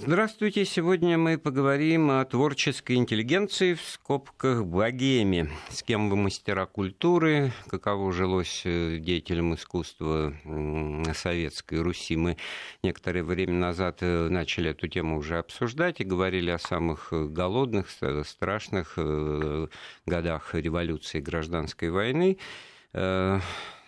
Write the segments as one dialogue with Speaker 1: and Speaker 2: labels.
Speaker 1: Здравствуйте. Сегодня мы поговорим о творческой интеллигенции в скобках богеме. С кем вы мастера культуры, каково жилось э, деятелям искусства Советской Руси. Мы некоторое время назад э, начали эту тему уже обсуждать и говорили о самых э, голодных, страшных годах революции и гражданской войны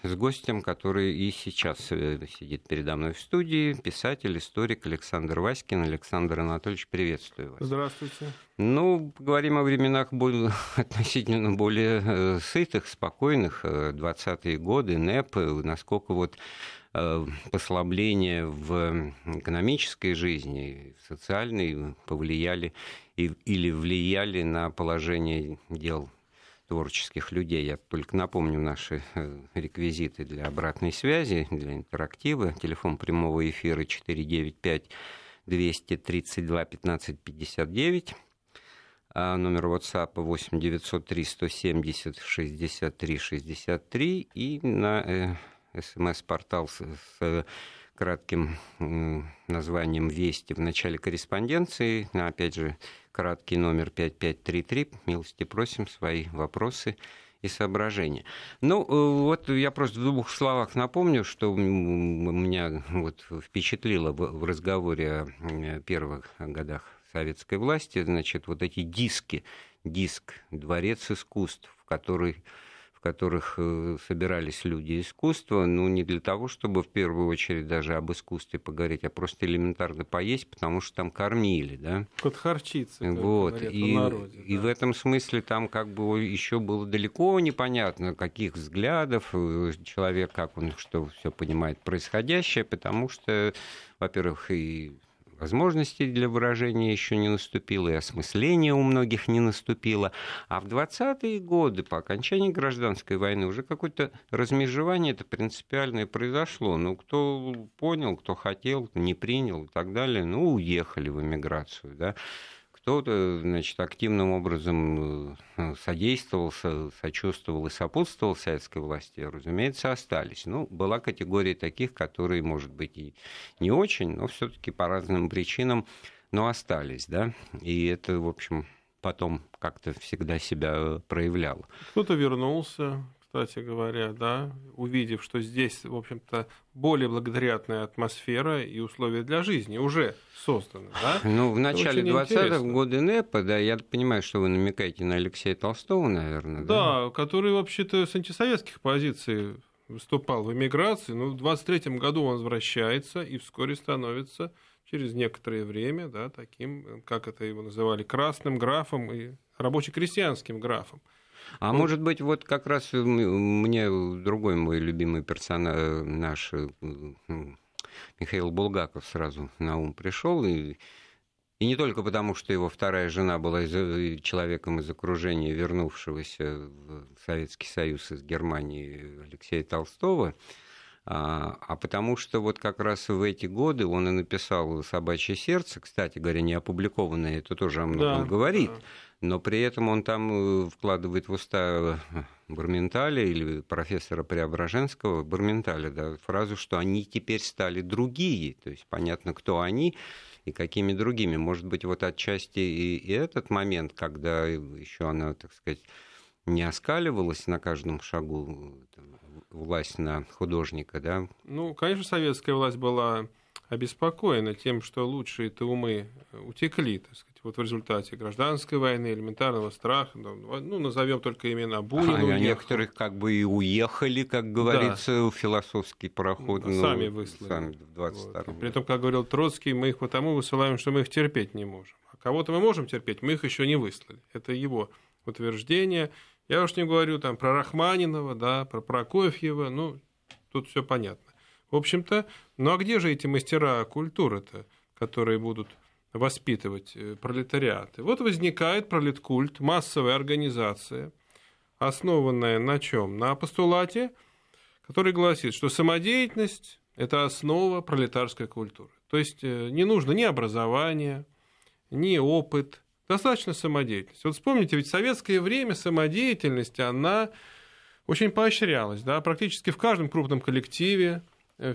Speaker 1: с гостем, который и сейчас э, сидит передо мной в студии, писатель, историк Александр Васькин. Александр Анатольевич, приветствую вас.
Speaker 2: Здравствуйте.
Speaker 1: Ну, говорим о временах более, относительно более э, сытых, спокойных, 20-е э, годы, НЭП, насколько вот послабления в экономической жизни, в социальной повлияли или влияли на положение дел творческих людей. Я только напомню наши э, реквизиты для обратной связи, для интерактива. Телефон прямого эфира 495 232 15 59. А номер WhatsApp 8 903 170 63 63 и на э, смс-портал с, с кратким названием «Вести» в начале корреспонденции. Опять же, краткий номер 5533. Милости просим свои вопросы и соображения. Ну, э, вот я просто в двух словах напомню, что меня вот впечатлило в разговоре о первых годах советской власти, значит, вот эти диски, диск «Дворец искусств», который в которых э, собирались люди искусства, ну, не для того, чтобы в первую очередь даже об искусстве поговорить, а просто элементарно поесть, потому что там кормили, да.
Speaker 2: Подхарчиться,
Speaker 1: вот. и, народе, да. и в этом смысле там как бы еще было далеко непонятно, каких взглядов э, человек, как он что все понимает происходящее, потому что, во-первых, и возможностей для выражения еще не наступило, и осмысление у многих не наступило. А в 20-е годы, по окончании гражданской войны, уже какое-то размежевание это принципиальное произошло. Ну, кто понял, кто хотел, не принял и так далее, ну, уехали в эмиграцию, да кто-то, значит, активным образом э, содействовал, сочувствовал и сопутствовал советской власти, разумеется, остались. Ну, была категория таких, которые, может быть, и не очень, но все-таки по разным причинам, но остались, да, и это, в общем, потом как-то всегда себя проявляло.
Speaker 2: Кто-то вернулся, кстати говоря, да, увидев, что здесь, в общем-то, более благоприятная атмосфера и условия для жизни уже созданы, да?
Speaker 1: Ну, в начале 20-х годы НЭПа, да, я понимаю, что вы намекаете на Алексея Толстого, наверное,
Speaker 2: да? Да, который вообще-то с антисоветских позиций выступал в эмиграции, но в 23 году он возвращается и вскоре становится через некоторое время, да, таким, как это его называли, красным графом и рабоче-крестьянским графом.
Speaker 1: А ну, может быть, вот как раз мне другой мой любимый персонаж, наш э, Михаил Булгаков сразу на ум пришел, и, и не только потому, что его вторая жена была из, э, человеком из окружения, вернувшегося в Советский Союз из Германии Алексея Толстого, а, а потому что вот как раз в эти годы он и написал «Собачье сердце», кстати говоря, не опубликованное, это тоже о многом да, говорит, да но при этом он там э, вкладывает в уста э, Барменталя или профессора Преображенского, Барменталя, да, фразу, что они теперь стали другие, то есть понятно, кто они и какими другими. Может быть, вот отчасти и, и этот момент, когда еще она, так сказать, не оскаливалась на каждом шагу власть на художника, да?
Speaker 2: Ну, конечно, советская власть была обеспокоена тем, что лучшие-то умы утекли, так сказать, вот в результате гражданской войны, элементарного страха, ну, назовем только имена Бунина.
Speaker 1: А, а некоторых как бы и уехали, как говорится, да. философский пароход.
Speaker 2: Ну, сами выслали. Сами в 22 вот. При этом, как говорил Троцкий, мы их потому высылаем, что мы их терпеть не можем. А кого-то мы можем терпеть, мы их еще не выслали. Это его утверждение. Я уж не говорю там про Рахманинова, да, про Прокофьева, ну, тут все понятно. В общем-то, ну а где же эти мастера культуры-то, которые будут воспитывать э, пролетариат? И вот возникает пролеткульт, массовая организация, основанная на чем? На постулате, который гласит, что самодеятельность – это основа пролетарской культуры. То есть э, не нужно ни образование, ни опыт, достаточно самодеятельность. Вот вспомните, ведь в советское время самодеятельность, она очень поощрялась, да, практически в каждом крупном коллективе,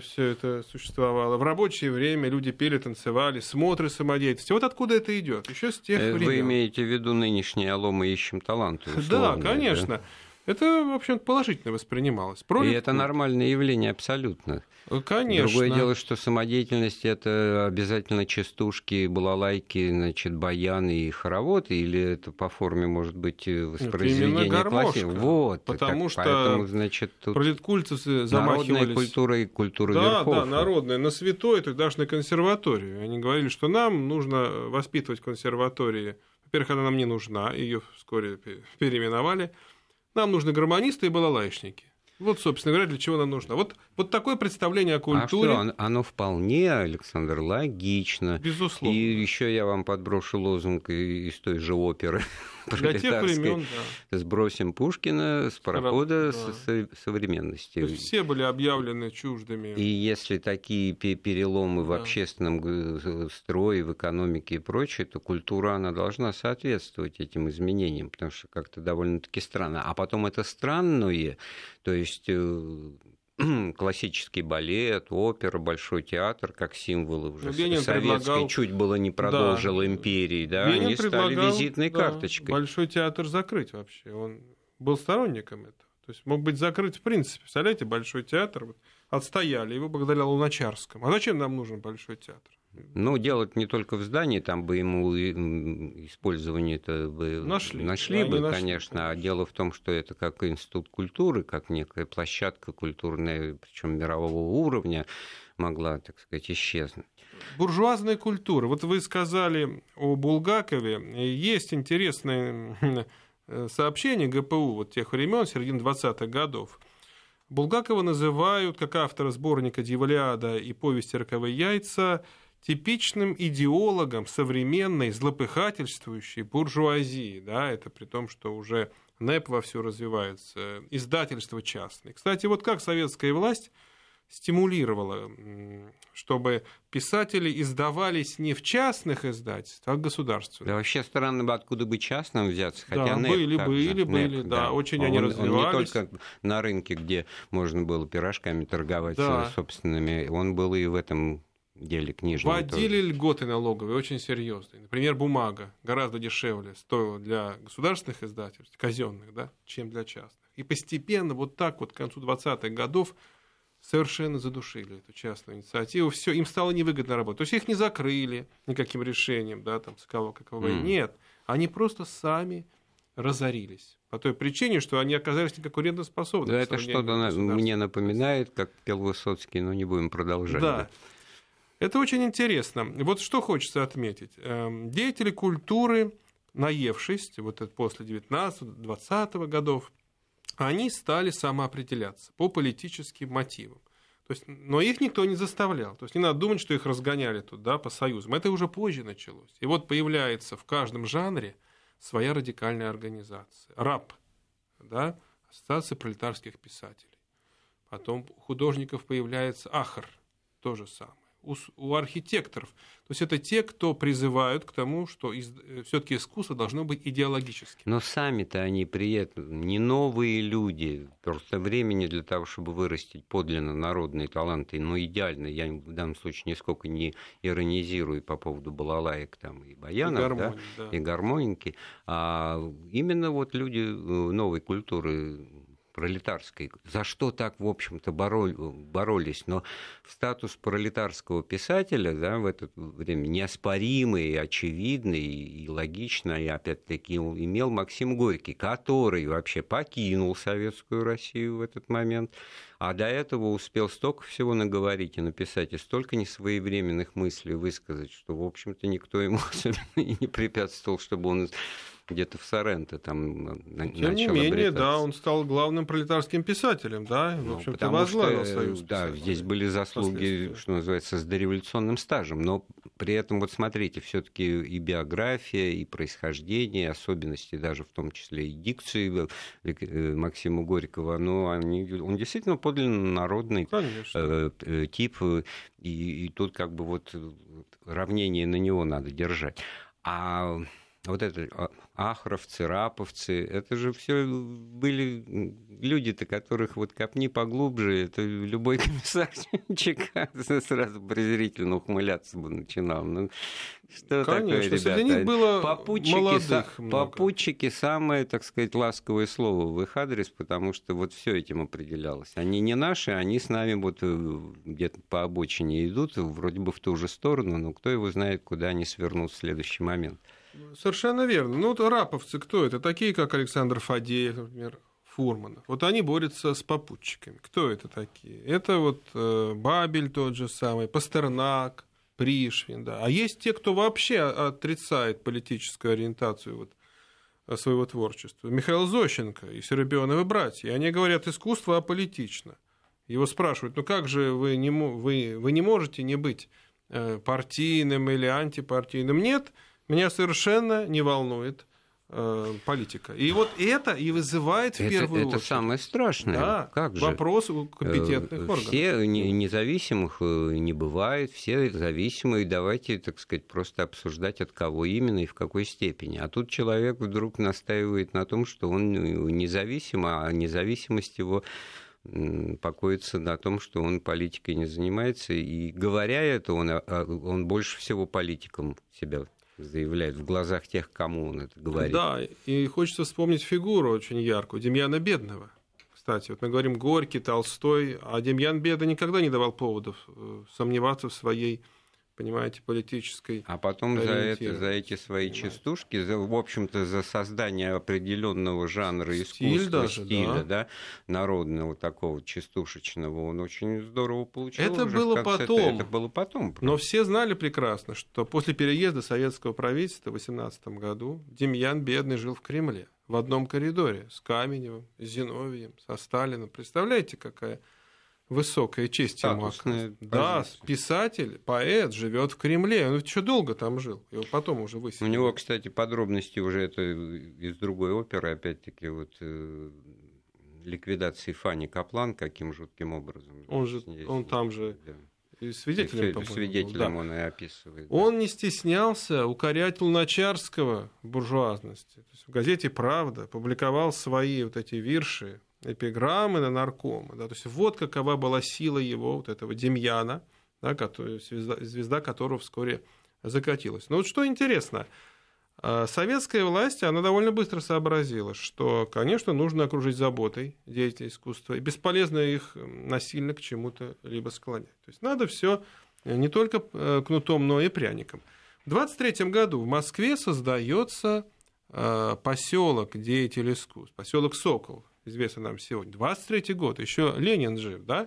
Speaker 2: все это существовало. В рабочее время люди пели, танцевали, смотры самодеятельности. Вот откуда это идет? Еще с тех времен.
Speaker 1: Вы имеете в виду нынешний «Алло, мы ищем таланты»?
Speaker 2: Да, конечно. Да? Это, в общем положительно воспринималось.
Speaker 1: Пролетку... И это нормальное явление абсолютно.
Speaker 2: Конечно.
Speaker 1: Другое дело, что самодеятельность – это обязательно частушки, балалайки, значит, баяны и хороводы, или это по форме может быть воспроизведение классики?
Speaker 2: Вот. Потому так, что поэтому, значит, тут пролеткульцы замахивались...
Speaker 1: Народная культура и культура
Speaker 2: да,
Speaker 1: верхов.
Speaker 2: Да, народная, на святой, то есть даже на консерваторию. Они говорили, что нам нужно воспитывать консерватории. Во-первых, она нам не нужна, ее вскоре переименовали – нам нужны гармонисты и балалайшники. Вот, собственно говоря, для чего нам нужно. Вот, вот такое представление о культуре.
Speaker 1: А что, оно вполне, Александр, логично.
Speaker 2: Безусловно.
Speaker 1: И еще я вам подброшу лозунг из той же оперы.
Speaker 2: Для тех времен,
Speaker 1: да. Сбросим Пушкина с парохода да. современности.
Speaker 2: все были объявлены чуждыми.
Speaker 1: И если такие переломы да. в общественном строе, в экономике и прочее, то культура, она должна соответствовать этим изменениям, потому что как-то довольно-таки странно. А потом это странное, то есть э, классический балет, опера, большой театр как символы уже Ленин советской предлагал... чуть было не продолжил да. империи, да, Ленин они стали визитной да, карточкой.
Speaker 2: Большой театр закрыть вообще, он был сторонником этого. То есть мог быть закрыт в принципе. Представляете, большой театр вот, отстояли его благодаря Луначарскому. А зачем нам нужен большой театр?
Speaker 1: Ну, делать не только в здании, там бы ему использование это бы нашли, нашли бы, нашли, конечно. А дело в том, что это как институт культуры, как некая площадка культурная, причем мирового уровня, могла, так сказать, исчезнуть.
Speaker 2: Буржуазная культура. Вот вы сказали о Булгакове. Есть интересное сообщение ГПУ вот тех времен, середины 20-х годов. Булгакова называют, как автора сборника «Дьяволиада» и повести «Роковые яйца», типичным идеологом современной злопыхательствующей буржуазии. Да, это при том, что уже НЭП вовсю развивается, издательство частное. Кстати, вот как советская власть стимулировала, чтобы писатели издавались не в частных издательствах, а государственных.
Speaker 1: Да вообще странно бы откуда бы частным взяться, хотя
Speaker 2: да, НЭП были, были, НЭП, были, да, да, очень он, они развивались.
Speaker 1: Он не только на рынке, где можно было пирожками торговать да. собственными, он был и в этом деле книжном.
Speaker 2: Вводили тоже. льготы налоговые очень серьезные. Например, бумага гораздо дешевле стоила для государственных издательств, казенных, да, чем для частных. И постепенно, вот так вот к концу 20-х годов, совершенно задушили эту частную инициативу. Все, им стало невыгодно работать. То есть их не закрыли никаким решением, да, там, с кого какого. Mm. Нет, они просто сами разорились. По той причине, что они оказались неконкурентоспособны.
Speaker 1: Да, это что-то мне напоминает, как пел Высоцкий, но не будем продолжать.
Speaker 2: Да. да. Это очень интересно. Вот что хочется отметить. Эм, деятели культуры, наевшись, вот это после 19-20 годов, они стали самоопределяться по политическим мотивам. То есть, но их никто не заставлял. То есть не надо думать, что их разгоняли тут, да, по союзам. Это уже позже началось. И вот появляется в каждом жанре своя радикальная организация. РАП, да, Ассоциация пролетарских писателей. Потом у художников появляется АХР, то же самое у, у архитекторов. То есть это те, кто призывают к тому, что э, все-таки искусство должно быть идеологическим.
Speaker 1: Но сами-то они при этом не новые люди. Просто времени для того, чтобы вырастить подлинно народные таланты, ну, идеально. Я в данном случае нисколько не иронизирую по поводу балалаек там, и баянов, и, гармони, да, да. и гармоники. А именно вот люди э, новой культуры пролетарской, за что так, в общем-то, боролись. Но статус пролетарского писателя да, в это время неоспоримый, очевидный и логичный, опять-таки имел Максим Горький, который вообще покинул Советскую Россию в этот момент, а до этого успел столько всего наговорить и написать, и столько несвоевременных мыслей высказать, что, в общем-то, никто ему особенно и не препятствовал, чтобы он где-то в Соренто там
Speaker 2: Тем не менее, да, он стал главным пролетарским писателем, да,
Speaker 1: ну, в общем-то, возглавил что, Союз Да, здесь были заслуги, что называется, с дореволюционным стажем, но при этом, вот смотрите, все таки и биография, и происхождение, и особенности даже в том числе и дикции э, Максима Горького, но они, он действительно подлинно народный э, э, тип, и, и тут как бы вот равнение на него надо держать. А вот это а, ахровцы, раповцы. Это же все были люди-то, которых вот копни поглубже, это любой комиссар ЧК сразу презрительно ухмыляться бы начинал. Ну, что Конечно, такое, ребята? Них было попутчики, молодых са- попутчики самое, так сказать, ласковое слово в их адрес, потому что вот все этим определялось. Они не наши, они с нами вот э, где-то по обочине идут, вроде бы в ту же сторону, но кто его знает, куда они свернут в следующий момент.
Speaker 2: Совершенно верно. Ну, вот раповцы кто это? Такие, как Александр Фадеев, например, Фурманов. Вот они борются с попутчиками. Кто это такие? Это вот э, Бабель тот же самый, Пастернак, Пришвин, да. А есть те, кто вообще отрицает политическую ориентацию вот, э, своего творчества. Михаил Зощенко и Серебряновы братья. Они говорят, искусство аполитично. Его спрашивают, ну как же вы не, вы, вы не можете не быть э, партийным или антипартийным? Нет, меня совершенно не волнует Э, политика. И вот это и вызывает в это, первую
Speaker 1: это очередь. Это самое страшное.
Speaker 2: Да, как же? вопрос у компетентных э, органов.
Speaker 1: Все независимых э, не бывает, все зависимые. Давайте, так сказать, просто обсуждать, от кого именно и в какой степени. А тут человек вдруг настаивает на том, что он независим, а независимость его покоится на том, что он политикой не занимается, и говоря это, он, он больше всего политиком себя заявляет в глазах тех, кому он это говорит.
Speaker 2: Да, и хочется вспомнить фигуру очень яркую, Демьяна Бедного. Кстати, вот мы говорим Горький, Толстой, а Демьян Беда никогда не давал поводов э, сомневаться в своей понимаете, политической.
Speaker 1: А потом за, это, за эти свои понимаете. частушки, за, в общем-то, за создание определенного жанра Стиль искусства, даже, стиля, да. да, народного такого частушечного, он очень здорово получил.
Speaker 2: Это было потом.
Speaker 1: Это было потом.
Speaker 2: Просто. Но все знали прекрасно, что после переезда советского правительства в 18 году Демьян Бедный жил в Кремле в одном коридоре с Каменевым, с Зиновьем, со Сталиным. Представляете, какая высокая честь ему Да, писатель, поэт, живет в Кремле. Он еще долго там жил. Его потом уже высадили.
Speaker 1: У него, кстати, подробности уже это из другой оперы, опять-таки, вот э, ликвидации Фани Каплан, каким жутким образом.
Speaker 2: Он же, здесь, он там же да. И свидетелем,
Speaker 1: по Свидетелем да. он и описывает.
Speaker 2: Он не стеснялся укорять Луначарского буржуазности. То есть в газете «Правда» публиковал свои вот эти вирши эпиграммы на наркома. Да, то есть вот какова была сила его, вот этого Демьяна, да, который, звезда, звезда которого вскоре закатилась. Но вот что интересно, а, советская власть, она довольно быстро сообразила, что, конечно, нужно окружить заботой деятелей искусства, и бесполезно их насильно к чему-то либо склонять. То есть надо все не только э, кнутом, но и пряником. В 23 году в Москве создается поселок деятелей искусств, поселок Сокол, известный нам сегодня. 23 год, еще Ленин жив, да?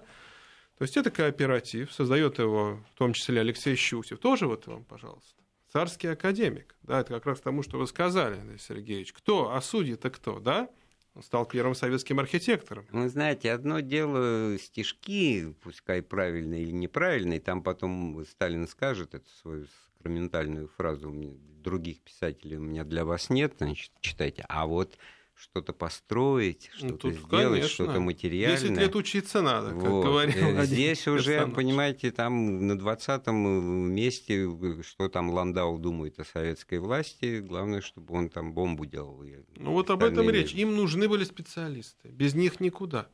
Speaker 2: То есть это кооператив, создает его в том числе Алексей Щусев. Тоже вот вам, пожалуйста. Царский академик. Да, это как раз тому, что вы сказали, Андрей Сергеевич. Кто? А судьи-то кто, да? Он стал первым советским архитектором.
Speaker 1: Вы знаете, одно дело стишки, пускай правильные или неправильные, там потом Сталин скажет эту свою сакраментальную фразу, других писателей у меня для вас нет, значит, читайте. А вот что-то построить, ну, что-то ну, сделать, что-то материальное. 10
Speaker 2: лет учиться надо, как вот. говорил
Speaker 1: э, Здесь уже, персонаж. понимаете, там на 20-м месте, что там Ландау думает о советской власти, главное, чтобы он там бомбу делал.
Speaker 2: Ну вот об этом речь. Им нужны были специалисты. Без них никуда.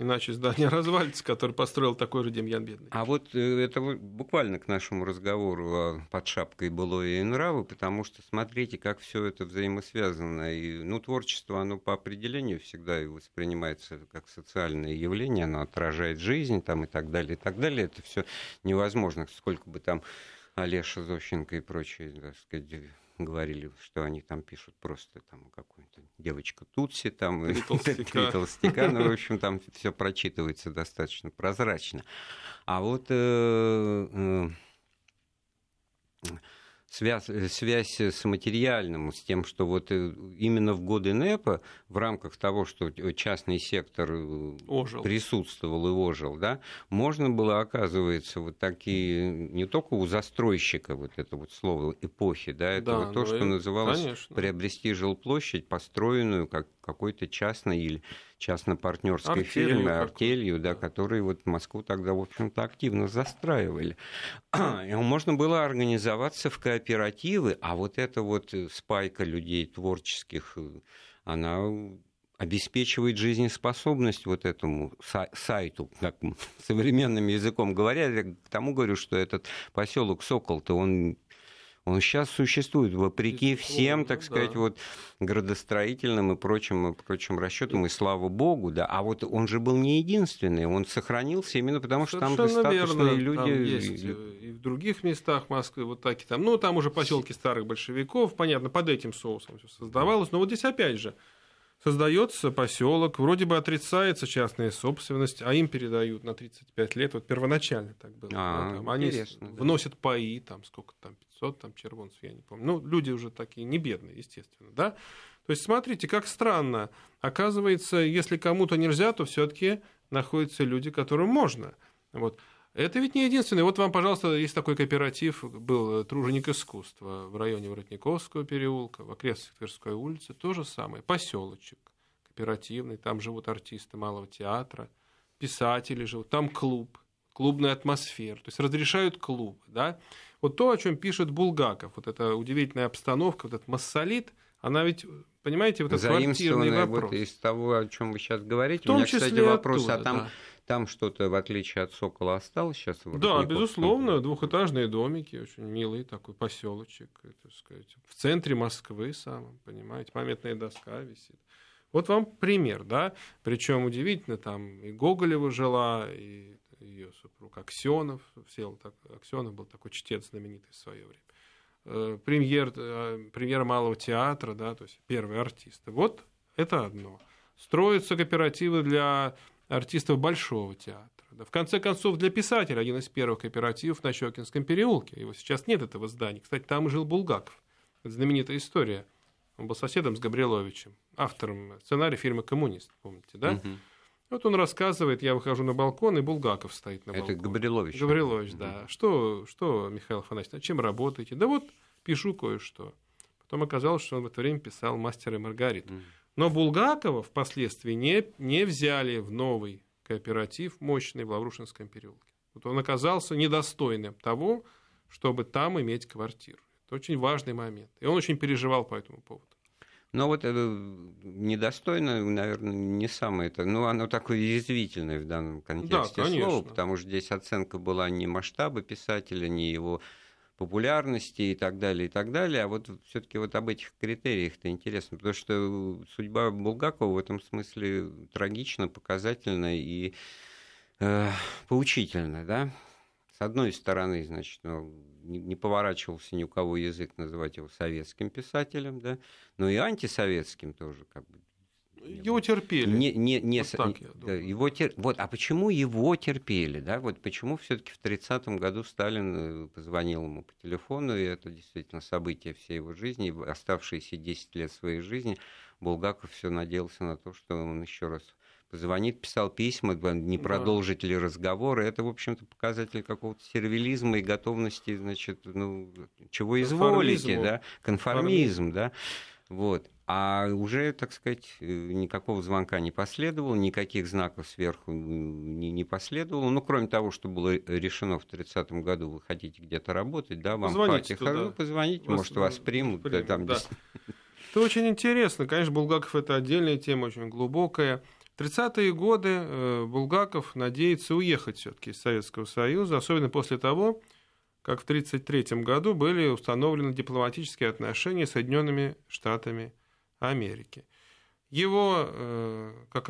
Speaker 2: Иначе здание развалится, который построил такой же Демьян Бедный.
Speaker 1: А вот э, это буквально к нашему разговору под шапкой было и нравы, потому что смотрите, как все это взаимосвязано. И, ну, творчество, оно по определению всегда и воспринимается как социальное явление, оно отражает жизнь там, и так далее, и так далее. Это все невозможно, сколько бы там Олеша Зощенко и прочие, так сказать, говорили, что они там пишут просто там какую-то девочку Тутси, там три толстяка. толстяка, ну, в общем, там все прочитывается достаточно прозрачно. А вот э, э, связь, э, связь с материальным, с тем, что вот э, именно в годы НЭПа в рамках того, что частный сектор э, ожил. присутствовал и ожил, да, можно было, оказывается, вот такие, не только у застройщика вот это вот слово эпохи, да, это да, вот то, что называлось конечно. приобрести жилплощадь, построенную как какой-то частной или частно-партнерской фирме, артелью, да, которые вот Москву тогда, в общем-то, активно застраивали. Можно было организоваться в кооперативы, а вот эта вот спайка людей творческих, она обеспечивает жизнеспособность вот этому сайту, как современным языком говоря, я к тому говорю, что этот поселок Сокол-то он он сейчас существует вопреки всем, так сказать, да. вот градостроительным и прочим, и прочим расчетам, и слава богу, да. А вот он же был не единственный, он сохранился именно потому, что там статусные верно. люди. Там
Speaker 2: есть и в других местах Москвы вот такие там, ну там уже поселки старых большевиков, понятно, под этим соусом все создавалось, но вот здесь опять же создается поселок, вроде бы отрицается частная собственность, а им передают на 35 лет, вот первоначально так было. А, да, там, они да. вносят паи, там сколько там, 500 там, червонцев, я не помню. Ну, люди уже такие не бедные, естественно, да. То есть, смотрите, как странно. Оказывается, если кому-то нельзя, то все таки находятся люди, которым можно. Вот. Это ведь не единственный. Вот вам, пожалуйста, есть такой кооператив, был э, труженик искусства в районе Воротниковского переулка, в окрестностях Тверской улицы, то же самое, поселочек кооперативный, там живут артисты малого театра, писатели живут, там клуб, клубная атмосфера, то есть разрешают клубы, да. Вот то, о чем пишет Булгаков, вот эта удивительная обстановка, вот этот массолит, она ведь, понимаете, вот этот квартирный вопрос.
Speaker 1: Вот из того, о чем вы сейчас говорите, у меня, кстати, вопрос, оттуда, а там да там что-то, в отличие от Сокола, осталось сейчас?
Speaker 2: Да, безусловно, двухэтажные домики, очень милый такой поселочек, так сказать, в центре Москвы самом, понимаете, памятная доска висит. Вот вам пример, да, причем удивительно, там и Гоголева жила, и ее супруг Аксенов, Всеволод Аксенов был такой чтец знаменитый в свое время. Э, премьер, э, премьер Малого театра, да, то есть первый артист. Вот это одно. Строятся кооперативы для артистов Большого театра. Да, в конце концов, для писателя один из первых кооперативов на Щекинском переулке. Его сейчас нет, этого здания. Кстати, там жил Булгаков. Это знаменитая история. Он был соседом с Габриловичем, автором сценария фильма «Коммунист», помните, да? Угу. Вот он рассказывает, я выхожу на балкон, и Булгаков стоит на балконе.
Speaker 1: Это Габрилович.
Speaker 2: Габрилович, угу. да. Что, что, Михаил Афанасьевич, чем работаете? Да вот, пишу кое-что. Потом оказалось, что он в это время писал «Мастера и Маргариту». Угу. Но Булгакова впоследствии не, не взяли в новый кооператив мощный в Лаврушинском переулке. Вот он оказался недостойным того, чтобы там иметь квартиру. Это очень важный момент. И он очень переживал по этому поводу.
Speaker 1: Но вот это недостойно, наверное, не самое это. Ну, оно такое язвительное в данном контексте да, слова, потому что здесь оценка была не масштаба писателя, не его популярности и так далее, и так далее. А вот все-таки вот об этих критериях-то интересно, потому что судьба Булгакова в этом смысле трагична, показательна и э, поучительна, да. С одной стороны, значит, ну, не, не поворачивался ни у кого язык называть его советским писателем, да, но и антисоветским тоже, как бы,
Speaker 2: его терпели.
Speaker 1: Не, не, не, вот так, я думаю. его тер... Вот, а почему его терпели? Да? Вот почему все-таки в 30-м году Сталин э, позвонил ему по телефону, и это действительно событие всей его жизни, оставшиеся 10 лет своей жизни, Булгаков все надеялся на то, что он еще раз позвонит, писал письма, не продолжить да. ли разговоры. Это, в общем-то, показатель какого-то сервилизма и готовности, значит, ну, чего изволите, да, конформизм, да. Вот. А уже, так сказать, э, никакого звонка не последовало, никаких знаков сверху не, не последовало. Ну, кроме того, что было решено в 30-м году, вы хотите где-то работать, да, вам
Speaker 2: позвоните
Speaker 1: хватит, ну, позвоните, вас, может, вас примут. примут
Speaker 2: там, да. Это очень интересно. Конечно, Булгаков – это отдельная тема, очень глубокая. В 30-е годы э, Булгаков надеется уехать все таки из Советского Союза, особенно после того, как в 1933 году были установлены дипломатические отношения с Соединенными Штатами Америки. Его, э, как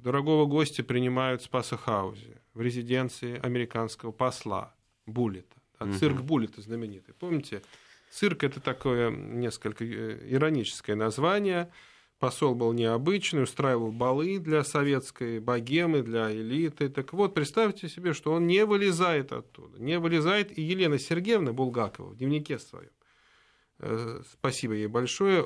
Speaker 2: дорогого гостя, принимают в Спасахаузе, в резиденции американского посла Буллета. Да, цирк. Буллета знаменитый. Помните, цирк это такое несколько э, ироническое название. Посол был необычный, устраивал балы для советской богемы, для элиты. Так вот, представьте себе, что он не вылезает оттуда. Не вылезает и Елена Сергеевна Булгакова в дневнике своем Э, спасибо ей большое,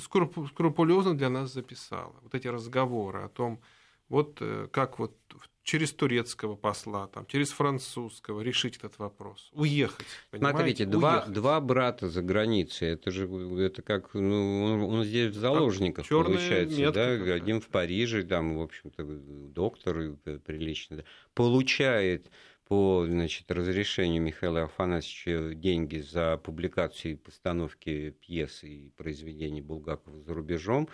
Speaker 2: скрупулезно для нас записала. Вот эти разговоры о том, вот э, как вот через турецкого посла, там, через французского решить этот вопрос, уехать.
Speaker 1: Смотрите, два, два брата за границей, это же это как, ну, он, он здесь в заложниках как получается, метка, да, какая. один в Париже, там, в общем-то, доктор прилично, да, получает по значит, разрешению Михаила Афанасьевича деньги за публикацию и постановки пьесы и произведений Булгакова за рубежом,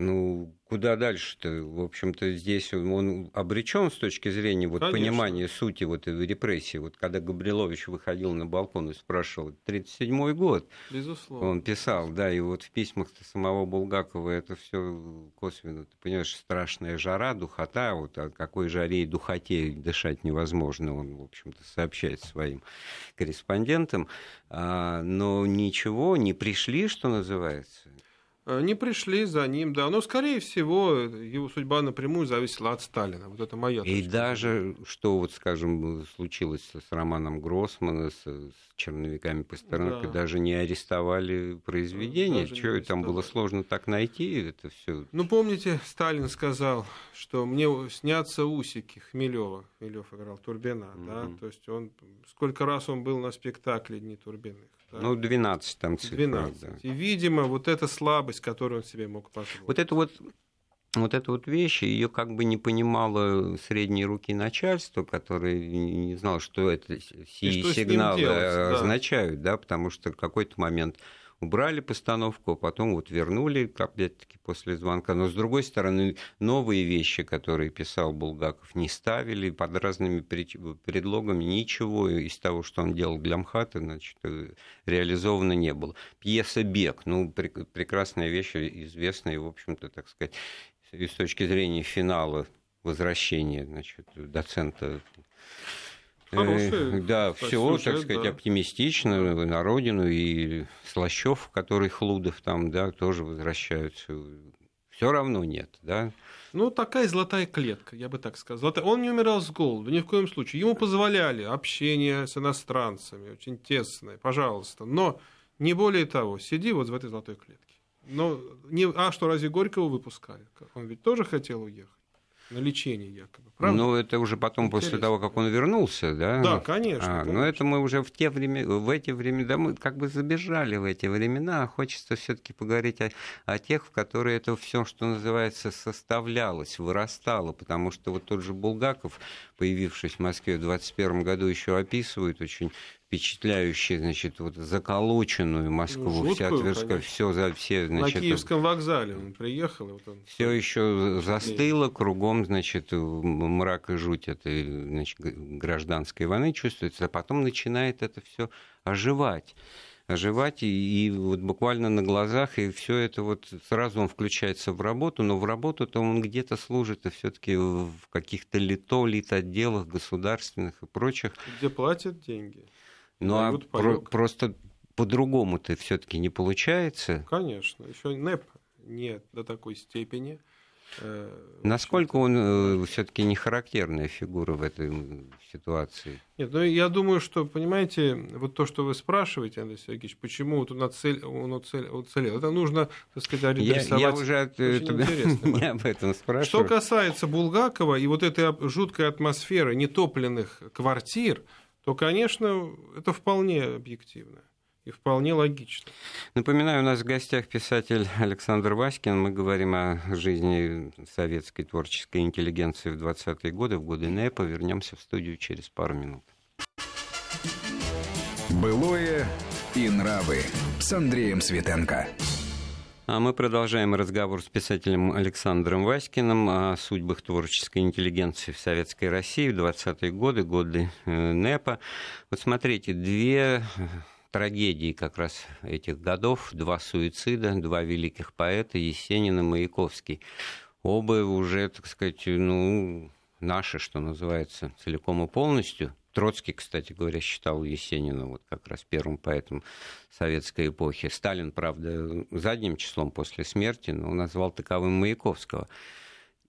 Speaker 1: ну, куда дальше-то? В общем-то, здесь он, обречен с точки зрения вот, понимания сути вот, репрессии. Вот когда Габрилович выходил на балкон и спрашивал, 37-й год,
Speaker 2: Безусловно.
Speaker 1: он писал, да, и вот в письмах самого Булгакова это все косвенно, ты понимаешь, страшная жара, духота, вот о какой жаре и духоте дышать невозможно, он, в общем-то, сообщает своим корреспондентам, а, но ничего, не пришли, что называется.
Speaker 2: Э, не пришли за ним, да. Но, скорее всего, его судьба напрямую зависела от Сталина. Вот это моя
Speaker 1: И даже, что, вот, скажем, случилось с Романом Гроссмана, с, с черновиками Пастернака, да. даже не арестовали произведение. Что там было сложно так найти? Это все.
Speaker 2: Ну, помните, Сталин сказал, что мне снятся усики Хмелева. Хмелев играл Турбина, mm-hmm. да. То есть он сколько раз он был на спектакле Дни Турбиных.
Speaker 1: Да? Ну, 12 там цифр.
Speaker 2: 12. Да. И, видимо, вот эта слабость, которую он себе мог позволить.
Speaker 1: Вот это вот вот эта вот вещь, ее как бы не понимало средние руки начальства, которое не знало, что это сие сигналы делать, означают, да. да, потому что в какой-то момент убрали постановку, а потом вот вернули, опять-таки, после звонка. Но, с другой стороны, новые вещи, которые писал Булгаков, не ставили под разными предлогами. Ничего из того, что он делал для МХАТа, значит, э, реализовано не было. Пьеса «Бег», ну, прекрасная вещь, известная, в общем-то, так сказать, и с точки зрения финала возвращения значит, доцента Хороший, да, все, сюжет, так сказать, да. оптимистично на родину, и Слащев, который Хлудов там, да, тоже возвращаются. Все равно нет, да.
Speaker 2: Ну, такая золотая клетка, я бы так сказал. Он не умирал с голоду, ни в коем случае. Ему позволяли общение с иностранцами, очень тесное, пожалуйста. Но не более того, сиди вот в этой золотой клетке. Но не, а что, разве Горького выпускали? Он ведь тоже хотел уехать на лечение якобы.
Speaker 1: Правда? Ну, это уже потом, Интересно. после того, как он вернулся, да?
Speaker 2: Да, конечно.
Speaker 1: А, конечно. Но это мы уже в, те времена, в эти времена, да, мы как бы забежали в эти времена, а хочется все-таки поговорить о, о тех, в которые это все, что называется, составлялось, вырастало, потому что вот тот же Булгаков, появившись в Москве в 21 году, еще описывает очень впечатляющую, значит, вот заколоченную Москву, ну, вся Тверская, все за все,
Speaker 2: значит, на Киевском вокзале он приехал,
Speaker 1: вот он. Все еще застыло кругом, значит, мрак и жуть этой, значит, гражданской войны чувствуется, а потом начинает это все оживать оживать, и, и вот буквально на глазах, и все это вот сразу он включается в работу, но в работу-то он где-то служит, и все-таки в каких-то лито, лит отделах государственных и прочих.
Speaker 2: Где платят деньги.
Speaker 1: Ну а про- просто по-другому-то все-таки не получается.
Speaker 2: Конечно, еще НЭП не до такой степени.
Speaker 1: Э, Насколько он э, все-таки не характерная фигура в этой ситуации?
Speaker 2: Нет, ну я думаю, что, понимаете, вот то, что вы спрашиваете, Андрей Сергеевич, почему вот он, оцель, он уцелел, это нужно, так сказать,
Speaker 1: адресовать. Я, я уже от, это, не об этом спрашиваю.
Speaker 2: Что касается Булгакова и вот этой жуткой атмосферы нетопленных квартир, то, конечно, это вполне объективно и вполне логично.
Speaker 1: Напоминаю, у нас в гостях писатель Александр Васькин. Мы говорим о жизни советской творческой интеллигенции в 20-е годы, в годы НЭПа. Вернемся в студию через пару минут.
Speaker 3: Былое и нравы с Андреем Светенко.
Speaker 1: А мы продолжаем разговор с писателем Александром Васькиным о судьбах творческой интеллигенции в Советской России в 20-е годы, годы э, НЭПа. Вот смотрите, две трагедии как раз этих годов, два суицида, два великих поэта, Есенин и Маяковский. Оба уже, так сказать, ну, наши, что называется, целиком и полностью. Троцкий, кстати говоря, считал Есенина вот как раз первым поэтом советской эпохи. Сталин, правда, задним числом после смерти, но назвал таковым Маяковского.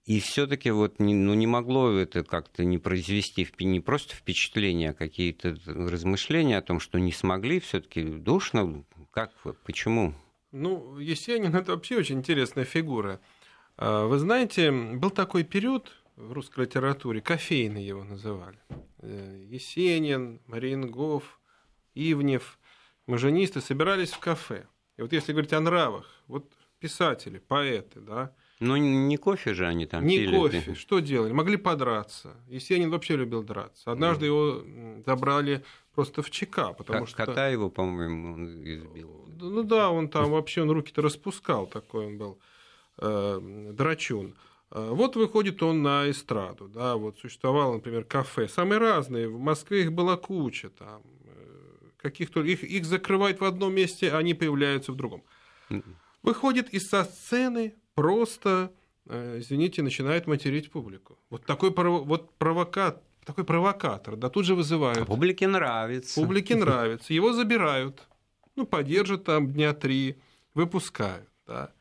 Speaker 1: И все-таки вот не, ну, не могло это как-то не произвести не просто впечатление, а какие-то размышления о том, что не смогли все-таки душно. Как, почему?
Speaker 2: Ну, Есенин это вообще очень интересная фигура. А, вы знаете, был такой период в русской литературе, кофейный его называли. Э, Есенин, Мариенгоф, Ивнев, маженисты собирались в кафе. И вот если говорить о нравах, вот писатели, поэты, да,
Speaker 1: ну, не кофе же они там
Speaker 2: Не пили. кофе. Что делали? Могли подраться. Есенин вообще любил драться. Однажды его забрали просто в ЧК, потому
Speaker 1: как,
Speaker 2: что...
Speaker 1: Кота его, по-моему, он избил.
Speaker 2: Ну да, он там вообще, он руки-то распускал, такой он был э, драчун. Э, вот выходит он на эстраду, да, вот существовало, например, кафе, самые разные, в Москве их была куча, там, э, каких-то, их, их закрывают в одном месте, а они появляются в другом. Выходит из со сцены просто, э, извините, начинает материть публику. Вот такой вот провокат, такой провокатор, да тут же вызывают. А
Speaker 1: публике нравится.
Speaker 2: Публике нравится. Его забирают, ну, поддержат там дня три, выпускают, да.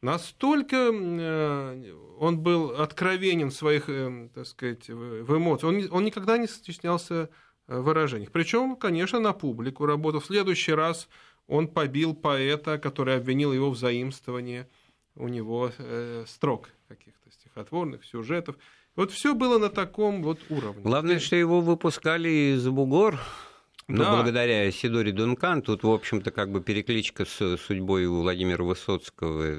Speaker 2: Настолько э, он был откровенен в своих, э, так сказать, в эмоциях. Он, он никогда не стеснялся в выражениях. Причем, конечно, на публику работал. В следующий раз он побил поэта, который обвинил его в заимствовании у него э, строк каких-то стихотворных, сюжетов. Вот все было на таком вот уровне.
Speaker 1: Главное, что его выпускали из Бугор. Ну, да. благодаря Сидоре Дункан, тут, в общем-то, как бы перекличка с судьбой Владимира Высоцкого.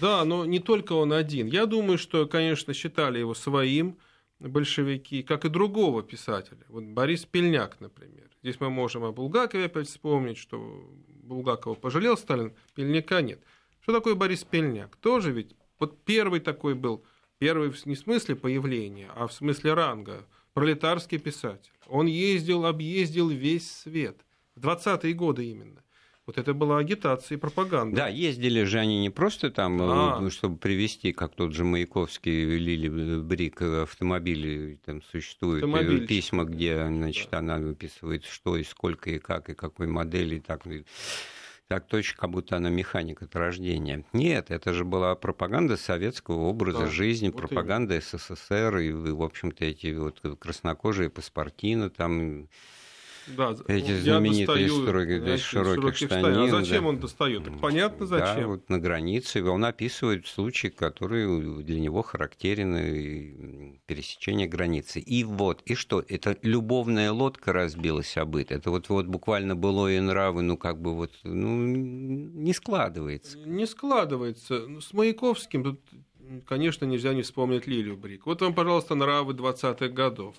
Speaker 2: Да, но не только он один. Я думаю, что, конечно, считали его своим большевики, как и другого писателя. Вот Борис Пельняк, например. Здесь мы можем о Булгакове опять вспомнить, что Булгакова пожалел Сталин, Пельняка нет. Что такое Борис Пельняк? Тоже ведь вот первый такой был, первый не в смысле появления, а в смысле ранга, пролетарский писатель. Он ездил, объездил весь свет. В 20-е годы именно. Вот это была агитация и пропаганда.
Speaker 1: Да, ездили же они не просто там, а. Ну, чтобы привезти, как тот же Маяковский, Лили Брик, автомобили, там существуют письма, где значит, да. она выписывает, что и сколько, и как, и какой модели, и так так точно, как будто она механик от рождения. Нет, это же была пропаганда советского образа да, жизни, вот пропаганда именно. СССР, и, в общем-то, эти вот краснокожие паспортины там да, Эти знаменитые достаю, строги, знаете, широких, широких штанин.
Speaker 2: А зачем да. он достает? Так понятно, зачем.
Speaker 1: Да, вот на границе он описывает случай, который для него характерен пересечение границы. И вот, и что? Это любовная лодка разбилась об это. Это вот, вот буквально было и нравы, ну как бы вот, ну не складывается.
Speaker 2: Не складывается. Ну, с Маяковским тут, конечно, нельзя не вспомнить Лилию Брик. Вот вам, пожалуйста, нравы 20-х годов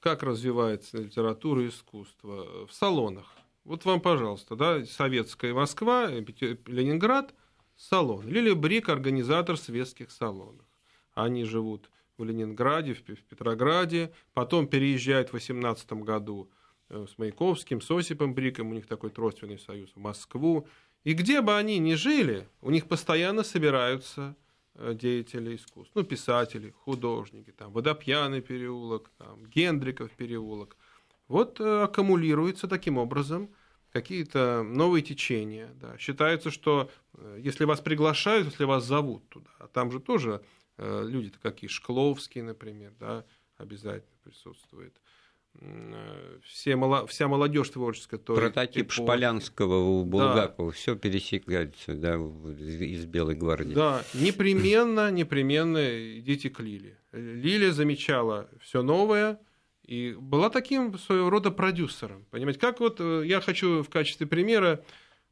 Speaker 2: как развивается литература и искусство в салонах. Вот вам, пожалуйста, да, советская Москва, Ленинград, салон. Лилия Брик – организатор светских салонов. Они живут в Ленинграде, в Петрограде, потом переезжают в 18 году э, с Маяковским, с Осипом Бриком, у них такой тройственный союз, в Москву. И где бы они ни жили, у них постоянно собираются деятелей искусств, ну, писатели, художники, там, Водопьяный переулок, там, Гендриков переулок. Вот э, аккумулируется таким образом какие-то новые течения. Да. Считается, что э, если вас приглашают, если вас зовут туда, а там же тоже э, люди-то какие, Шкловский, например, да, обязательно присутствует – все, вся молодежь творческая. То
Speaker 1: Прототип эпохи. Шполянского у Булгакова, да. все пересекается да, из Белой гвардии.
Speaker 2: Да, непременно, непременно идите к Лиле. Лиля замечала все новое и была таким своего рода продюсером. Понимаете, как вот э, я хочу в качестве примера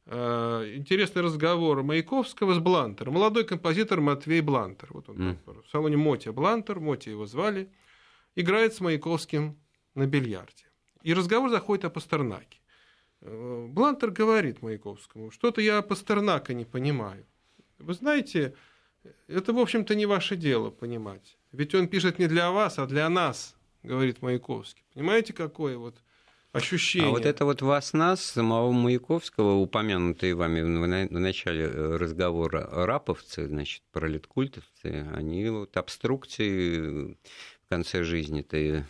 Speaker 2: э, интересный разговор Маяковского с Блантером. Молодой композитор Матвей Блантер. Вот он mm. в салоне Мотя Блантер, Мотя его звали. Играет с Маяковским на бильярде. И разговор заходит о Пастернаке. Э, Блантер говорит Маяковскому, что-то я Пастернака не понимаю. Вы знаете, это, в общем-то, не ваше дело понимать. Ведь он пишет не для вас, а для нас, говорит Маяковский. Понимаете, какое вот ощущение?
Speaker 1: А вот это вот вас-нас, самого Маяковского, упомянутые вами в начале э, разговора раповцы, значит, пролеткультовцы, они вот обструкции в конце жизни-то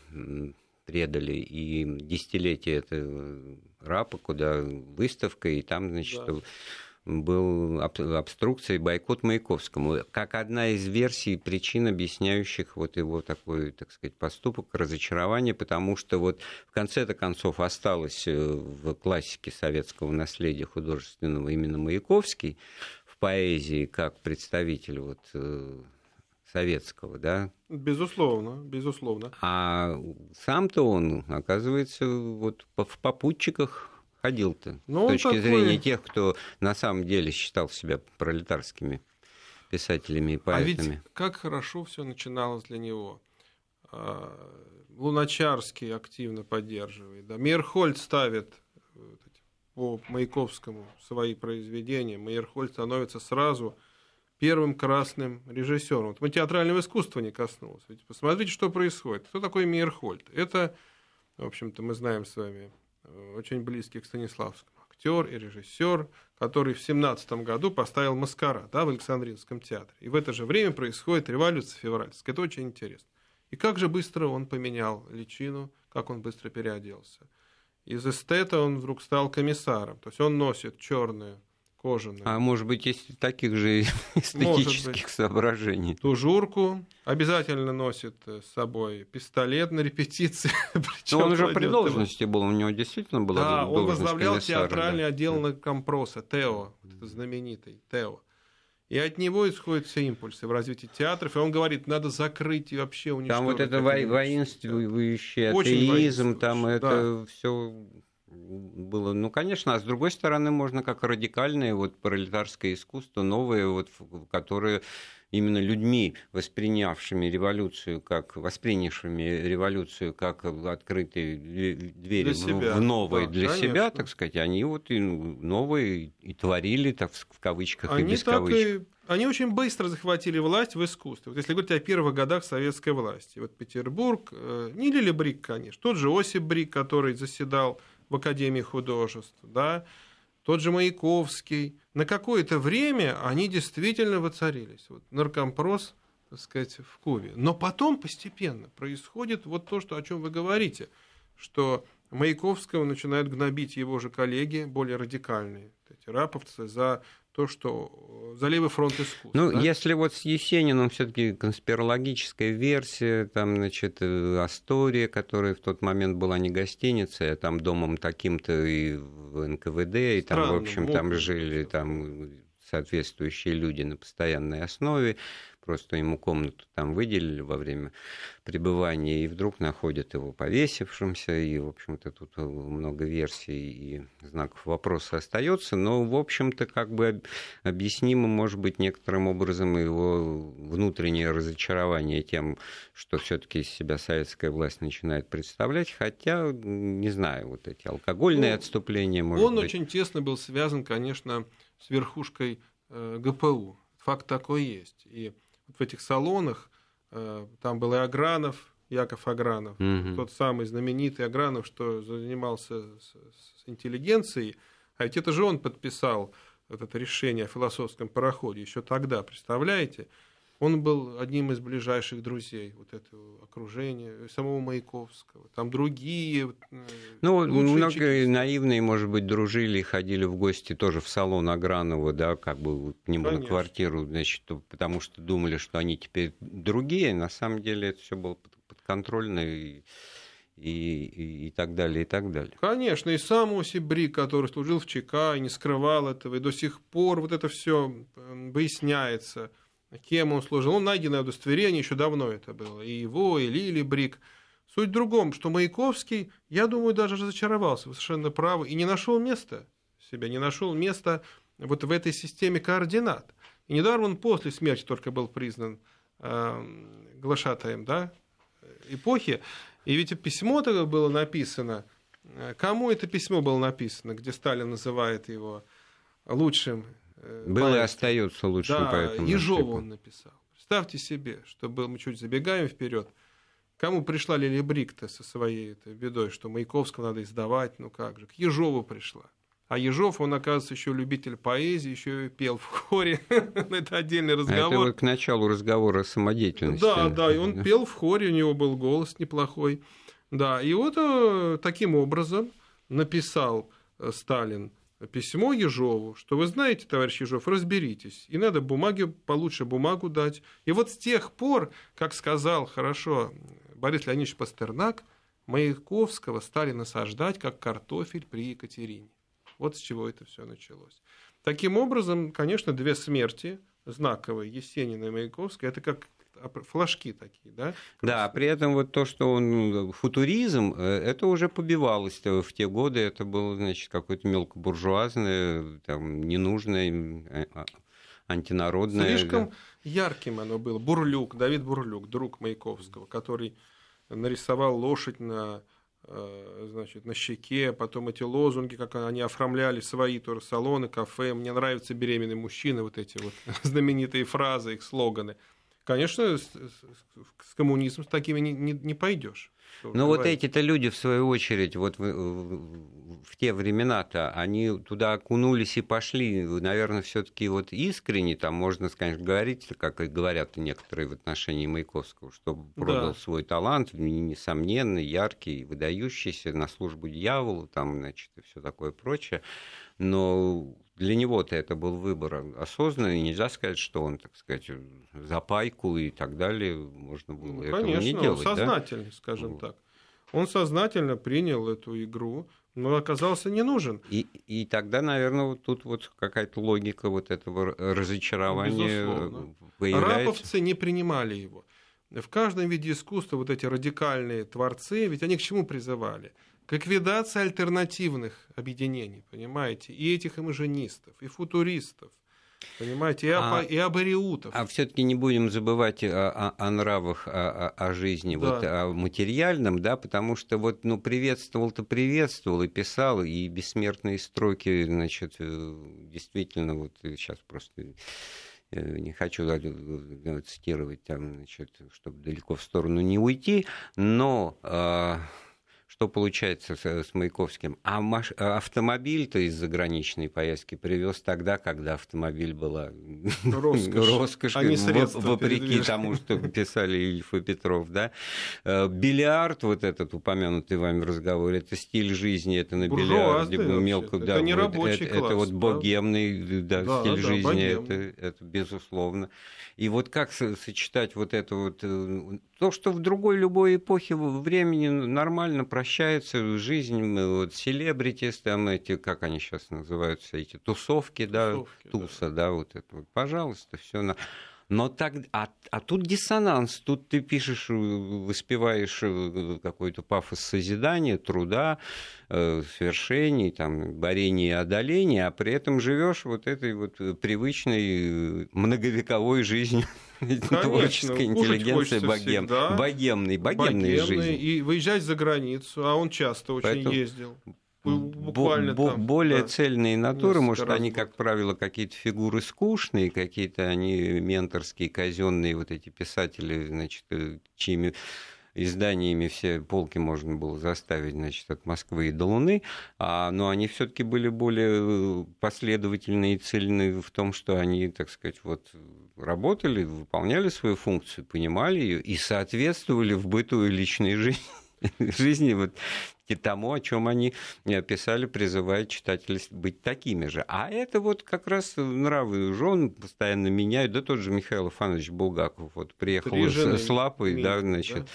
Speaker 1: предали, и десятилетие это РАПа, куда выставка, и там, значит, да. был обструкция и бойкот Маяковскому, как одна из версий причин, объясняющих вот его такой, так сказать, поступок, разочарование, потому что вот в конце-то концов осталось э, в классике советского наследия художественного именно Маяковский, поэзии как представитель вот э, советского, да?
Speaker 2: Безусловно, безусловно.
Speaker 1: А сам-то он, оказывается, вот в попутчиках ходил-то, ну, с точки такой... зрения тех, кто на самом деле считал себя пролетарскими писателями и поэтами.
Speaker 2: А ведь как хорошо все начиналось для него. А, Луначарский активно поддерживает. Да. Мейерхольд ставит по Маяковскому свои произведения. Мейерхольд становится сразу первым красным режиссером. Вот мы театрального искусства не коснулся. Ведь посмотрите, что происходит. Кто такой Мейерхольд? Это, в общем-то, мы знаем с вами, э, очень близкий к Станиславскому. Актер и режиссер, который в 17 году поставил «Маскара» да, в Александринском театре. И в это же время происходит революция февральская. Это очень интересно. И как же быстро он поменял личину, как он быстро переоделся. Из эстета он вдруг стал комиссаром. То есть он носит черную кожаную.
Speaker 1: А может быть, есть таких же эстетических соображений.
Speaker 2: Тужурку обязательно носит с собой пистолет на репетиции.
Speaker 1: Но он уже при должности был, у него действительно была
Speaker 2: Да, он возглавлял театральный да. отдел на компроса, Тео, знаменитый Тео. И от него исходят все импульсы в развитии театров. И он говорит, надо закрыть и вообще уничтожить.
Speaker 1: Там вот это воинствующий атеизм, там да. это все было, ну, конечно, а с другой стороны, можно как радикальное вот пролетарское искусство, новое, вот, которое именно людьми, воспринявшими революцию как воспринявшими революцию как открытые двери себя, в новое да, для конечно. себя, так сказать, они вот и новые и творили, так в кавычках
Speaker 2: они
Speaker 1: и без кавычек.
Speaker 2: И, они очень быстро захватили власть в искусстве. Вот если говорить о первых годах советской власти, вот Петербург, э, не Лили Брик, конечно, тот же Осип Брик, который заседал в Академии художеств, да, тот же Маяковский. На какое-то время они действительно воцарились. Вот наркомпрос, так сказать, в Кубе. Но потом постепенно происходит вот то, что, о чем вы говорите, что Маяковского начинают гнобить его же коллеги, более радикальные, эти раповцы, за то, что за левый фронт искусства.
Speaker 1: Ну, да? если вот с Есениным все-таки конспирологическая версия, там, значит, э, Астория, которая в тот момент была не гостиницей, а там домом таким-то и в НКВД, и там, Странно, в общем, там жили там соответствующие люди на постоянной основе просто ему комнату там выделили во время пребывания, и вдруг находят его повесившимся, и, в общем-то, тут много версий и знаков вопроса остается, но, в общем-то, как бы объяснимо, может быть, некоторым образом его внутреннее разочарование тем, что все-таки из себя советская власть начинает представлять, хотя, не знаю, вот эти алкогольные ну, отступления, может
Speaker 2: Он
Speaker 1: быть...
Speaker 2: очень тесно был связан, конечно, с верхушкой э, ГПУ. Факт такой есть. И в этих салонах, э, там был и Агранов, Яков Агранов, угу. тот самый знаменитый Агранов, что занимался с, с интеллигенцией, а ведь это же он подписал вот это решение о философском пароходе еще тогда, представляете? Он был одним из ближайших друзей вот этого окружения, самого Маяковского. Там другие.
Speaker 1: Э, ну, много чекисты. наивные, может быть, дружили, ходили в гости тоже в салон Агранова, да, как бы к нему Конечно. на квартиру, значит, потому что думали, что они теперь другие. На самом деле это все было подконтрольно и и, и, и так далее, и так далее.
Speaker 2: Конечно, и сам Осип Брик, который служил в ЧК и не скрывал этого, и до сих пор вот это все э, выясняется – кем он служил. Ну, найденное удостоверение, еще давно это было. И его, и Лили Брик. Суть в другом, что Маяковский, я думаю, даже разочаровался, совершенно правы, и не нашел места себя, не нашел места вот в этой системе координат. И недаром он после смерти только был признан э, глашатаем да, эпохи. И ведь письмо тогда было написано, кому это письмо было написано, где Сталин называет его лучшим
Speaker 1: Э, Был и остается лучшим
Speaker 2: да, поэтом. Ежову он написал. Представьте себе, что мы чуть забегаем вперед. Кому пришла Лили Брикта со своей этой бедой, что Маяковского надо издавать, ну как же, к Ежову пришла. А Ежов, он, оказывается, еще любитель поэзии, еще и пел в хоре. Это отдельный разговор.
Speaker 1: Это к началу разговора о самодеятельности.
Speaker 2: Да, да, и он пел в хоре, у него был голос неплохой. Да, и вот э, таким образом написал э, Сталин письмо Ежову, что вы знаете, товарищ Ежов, разберитесь, и надо бумаги, получше бумагу дать. И вот с тех пор, как сказал хорошо Борис Леонидович Пастернак, Маяковского стали насаждать как картофель при Екатерине. Вот с чего это все началось. Таким образом, конечно, две смерти знаковые, Есенина и Маяковская, это как флажки такие, да?
Speaker 1: Да, при этом вот то, что он футуризм, э, это уже побивалось в те годы, это было, значит, какое-то мелкобуржуазное, там, ненужное, э, а, антинародное.
Speaker 2: Слишком ярким оно было. Бурлюк, Давид Бурлюк, друг Маяковского, который нарисовал лошадь на э, значит, на щеке, потом эти лозунги, как они оформляли свои тоже салоны, кафе. Мне нравятся беременные мужчины, вот эти вот знаменитые фразы, их слоганы. Конечно, с, коммунизмом с такими не, не, не пойдешь.
Speaker 1: Ну вот эти-то люди, в свою очередь, вот в, в те времена-то, они туда окунулись и пошли, наверное, все таки вот искренне, там можно, конечно, говорить, как и говорят некоторые в отношении Маяковского, что продал да. свой талант, несомненный, яркий, выдающийся, на службу дьяволу, там, значит, и все такое прочее. Но для него-то это был выбор осознанный, нельзя сказать, что он, так сказать, за пайку и так далее, можно было ну, этого
Speaker 2: конечно,
Speaker 1: не делать.
Speaker 2: он сознательно, да? скажем вот. так. Он сознательно принял эту игру, но оказался не нужен.
Speaker 1: И, и тогда, наверное, вот тут вот какая-то логика вот этого разочарования Безусловно. появляется.
Speaker 2: Раповцы не принимали его. В каждом виде искусства вот эти радикальные творцы, ведь они к чему призывали? К ликвидации альтернативных объединений, понимаете, и этих имажинистов, и футуристов, Понимаете, и, а, и абориутов.
Speaker 1: А все-таки не будем забывать о, о, о нравах, о, о жизни, да. вот, о материальном, да, потому что вот, ну, приветствовал-то приветствовал и писал, и бессмертные строки, значит, э, действительно, вот сейчас просто э, не хочу э, цитировать там, значит, чтобы далеко в сторону не уйти, но а, что получается с, с Маяковским? А маш... А автомобиль-то из заграничной поездки привез тогда, когда автомобиль была роскошь, роскошь а вопреки тому, что писали Ильф и Петров. Да? Э, бильярд, вот этот упомянутый вами разговор, это стиль жизни, это на бильярде мелко. Да,
Speaker 2: это не рабочий
Speaker 1: это,
Speaker 2: класс.
Speaker 1: Это вот богемный да, да, стиль да, жизни, это, это безусловно. И вот как сочетать вот это вот, э, то, что в другой любой эпохе времени нормально прощается жизнь, вот селебритис, там эти, как они сейчас называются, эти тусовки, да, тусовки, туса, да. да, вот это вот, пожалуйста, все на... Но так, а, а тут диссонанс, тут ты пишешь, э, воспеваешь э, какой-то пафос созидания, труда, э, свершений, там, борения и одоления, а при этом живешь вот этой вот привычной э, многовековой жизнью творческой интеллигенции богем, богемной, богемной жизни.
Speaker 2: И выезжать за границу, а он часто очень Поэтому... ездил буквально
Speaker 1: бо- там, более да, цельные натуры, может, они, как правило, какие-то фигуры скучные, какие-то они менторские, казенные вот эти писатели, значит, э, чьими изданиями все полки можно было заставить, значит, от Москвы и до Луны, а, но они все-таки были более э, последовательные и цельные в том, что они, так сказать, вот работали, выполняли свою функцию, понимали ее и соответствовали в быту и личной жизни жизни вот и тому, о чем они э, писали, призывая читателей быть такими же. А это вот как раз нравы жен постоянно меняют. Да тот же Михаил Афанович Булгаков вот приехал с, с лапой, мир, да, значит,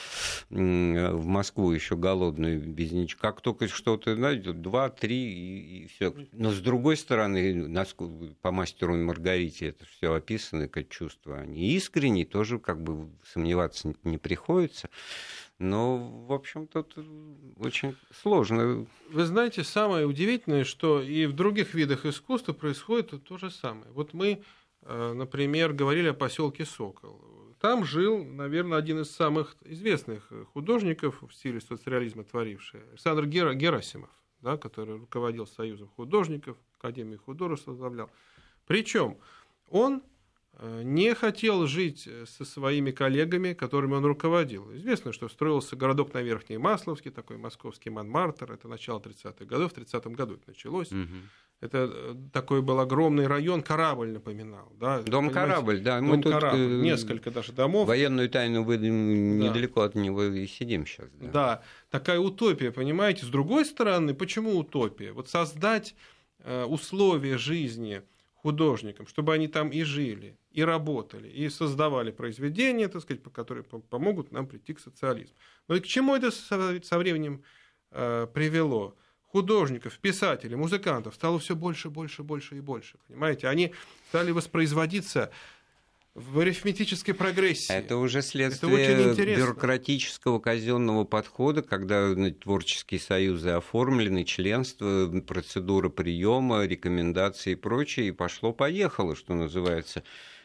Speaker 1: да? в Москву еще голодную, без ничего. Как только что-то, знаете, два, три и, и все. Но с другой стороны, по мастеру Маргарите это все описано, как чувства, они искренние, тоже как бы сомневаться не приходится. Но, в общем, тут очень сложно.
Speaker 2: Вы знаете, самое удивительное, что и в других видах искусства происходит то же самое. Вот мы, э, например, говорили о поселке Сокол. Там жил, наверное, один из самых известных художников в стиле соцреализма творивший, Александр Герасимов, да, который руководил Союзом художников, Академией художеств возглавлял. Причем он Э, не хотел жить э, со своими коллегами, которыми он руководил. Известно, что строился городок на Верхней Масловске, такой московский Манмартер, это начало 30-х годов, в 30-м году это началось. Угу. Это э, такой был огромный район, корабль напоминал. Да?
Speaker 1: Дом корабль, да.
Speaker 2: Мы Дом тут корабль, несколько даже домов.
Speaker 1: Военную тайну выдаем да. недалеко от него и сидим сейчас.
Speaker 2: Да. да, такая утопия, понимаете. С другой стороны, почему утопия? Вот создать условия жизни художникам, чтобы они там и жили, и работали, и создавали произведения, так сказать, которые помогут нам прийти к социализму. Но и к чему это со временем э, привело? художников, писателей, музыкантов стало все больше, больше, больше и больше. Понимаете, они стали воспроизводиться в арифметической прогрессии.
Speaker 1: Это уже следствие Это бюрократического казенного подхода, когда творческие союзы оформлены, членство, процедура приема, рекомендации и прочее, и пошло-поехало, что называется.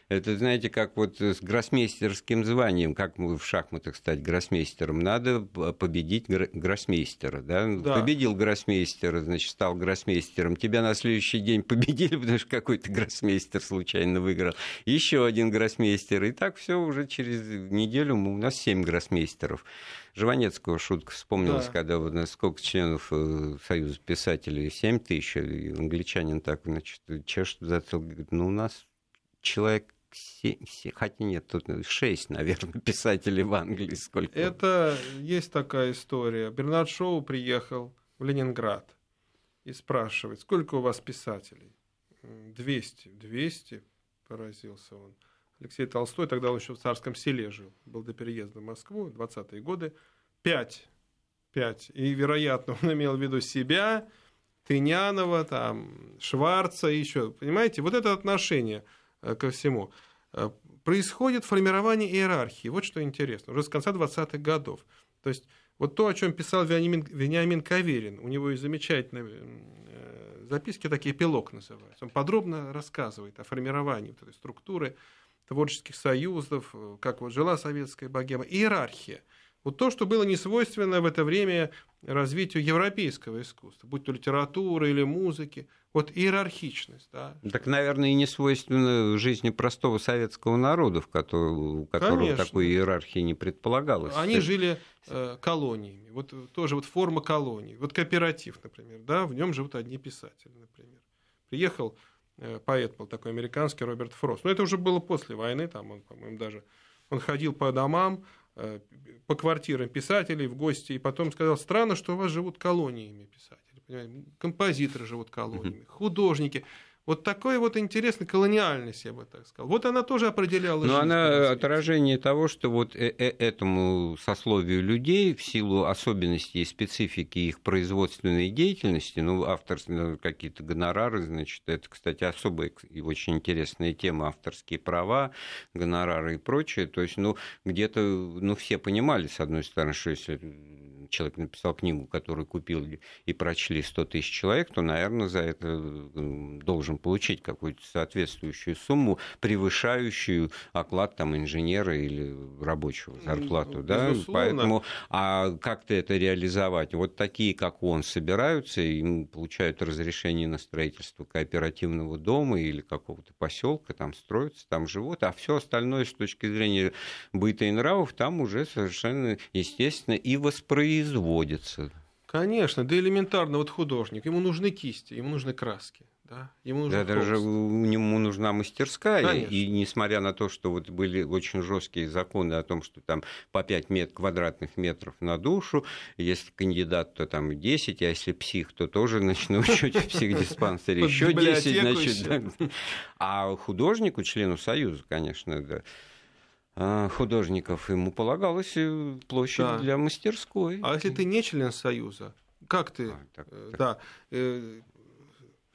Speaker 1: Это, знаете, как вот с гроссмейстерским званием, как мы в шахматах стать гроссмейстером, надо победить гроссмейстера. Да? Да. Победил гроссмейстера, значит, стал гроссмейстером. Тебя на следующий день победили, потому что какой-то гроссмейстер случайно выиграл. Еще один гроссмейстер. И так все уже через неделю у нас семь гроссмейстеров. Жванецкого шутка вспомнилась, да. когда вот, сколько членов э, Союза писателей, семь тысяч, и англичанин так, значит, чешет затылок, говорит, ну, у нас человек 7, хотя нет, тут 6, наверное, писателей в Англии. Сколько?
Speaker 2: Это есть такая история. Бернард Шоу приехал в Ленинград и спрашивает, сколько у вас писателей? 200. 200, поразился он. Алексей Толстой, тогда еще в Царском селе жил, был до переезда в Москву, 20-е годы. Пять. Пять. И, вероятно, он имел в виду себя, Тынянова, там, Шварца еще. Понимаете, вот это отношение – ко всему, э, происходит формирование иерархии. Вот что интересно, уже с конца 20-х годов. То есть вот то, о чем писал Вениамин, Вениамин Каверин, у него есть замечательные э, записки, такие эпилог называются. Он подробно рассказывает о формировании вот этой структуры творческих союзов, как вот жила советская богема, иерархия. Вот то, что было не свойственно в это время развитию европейского искусства, будь то литературы или музыки, вот иерархичность. Да.
Speaker 1: Так, наверное, и не свойственно жизни простого советского народа, в которого, у которого Конечно. такой иерархии не предполагалось.
Speaker 2: Они Это... жили э, колониями, вот тоже вот форма колоний. Вот кооператив, например, да, в нем живут одни писатели, например. Приехал э, поэт был такой американский Роберт Фрост. Но это уже было после войны, там он, по-моему, даже он ходил по домам, Э, по квартирам писателей в гости, и потом сказал, странно, что у вас живут колониями писатели, понимаете? композиторы живут колониями, художники. Вот такой вот интересный колониальность, я бы так сказал. Вот она тоже определяла.
Speaker 1: Но она отражение того, что вот э, э, этому сословию людей в силу особенностей и специфики их производственной деятельности, ну, авторские какие-то гонорары, значит, это, кстати, особая и очень интересная тема, авторские права, гонорары и прочее. То есть, ну, где-то, ну, все понимали, с одной стороны, что если человек написал книгу, которую купил и прочли 100 тысяч человек, то, наверное, за это должен получить какую-то соответствующую сумму, превышающую оклад там, инженера или рабочего зарплату. Да? Поэтому, а как-то это реализовать? Вот такие, как он, собираются и получают разрешение на строительство кооперативного дома или какого-то поселка, там строятся, там живут, а все остальное с точки зрения быта и нравов там уже совершенно естественно и воспроизводится.
Speaker 2: Конечно, да элементарно, вот художник, ему нужны кисти, ему нужны краски. Да,
Speaker 1: ему нужен да, даже ему нужна мастерская, Конечно. и несмотря на то, что вот были очень жесткие законы о том, что там по 5 мет, квадратных метров на душу, если кандидат, то там 10, а если псих, то тоже на учете в психдиспансере еще 10, значит. А художнику, члену Союза, конечно, да, художников ему полагалась э, площадь для мастерской.
Speaker 2: А если ты не член Союза, как ты? А, так, э, так. Да. Э,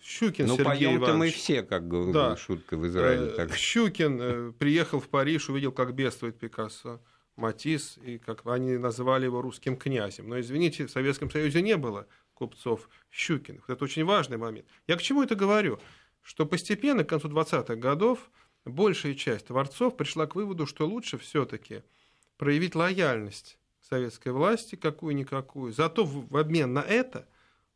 Speaker 1: Щукин ну, Сергей Иванович. мы все, как да. шутка в Израиле.
Speaker 2: Так. Щукин приехал в Париж, увидел, как бедствует Пикассо, Матис, и как они называли его русским князем. Но, извините, в Советском Союзе не было купцов Щукиных. Это очень важный момент. Я к чему это говорю? Что постепенно, к концу 20-х годов, большая часть творцов пришла к выводу, что лучше все-таки проявить лояльность советской власти, какую-никакую, зато в обмен на это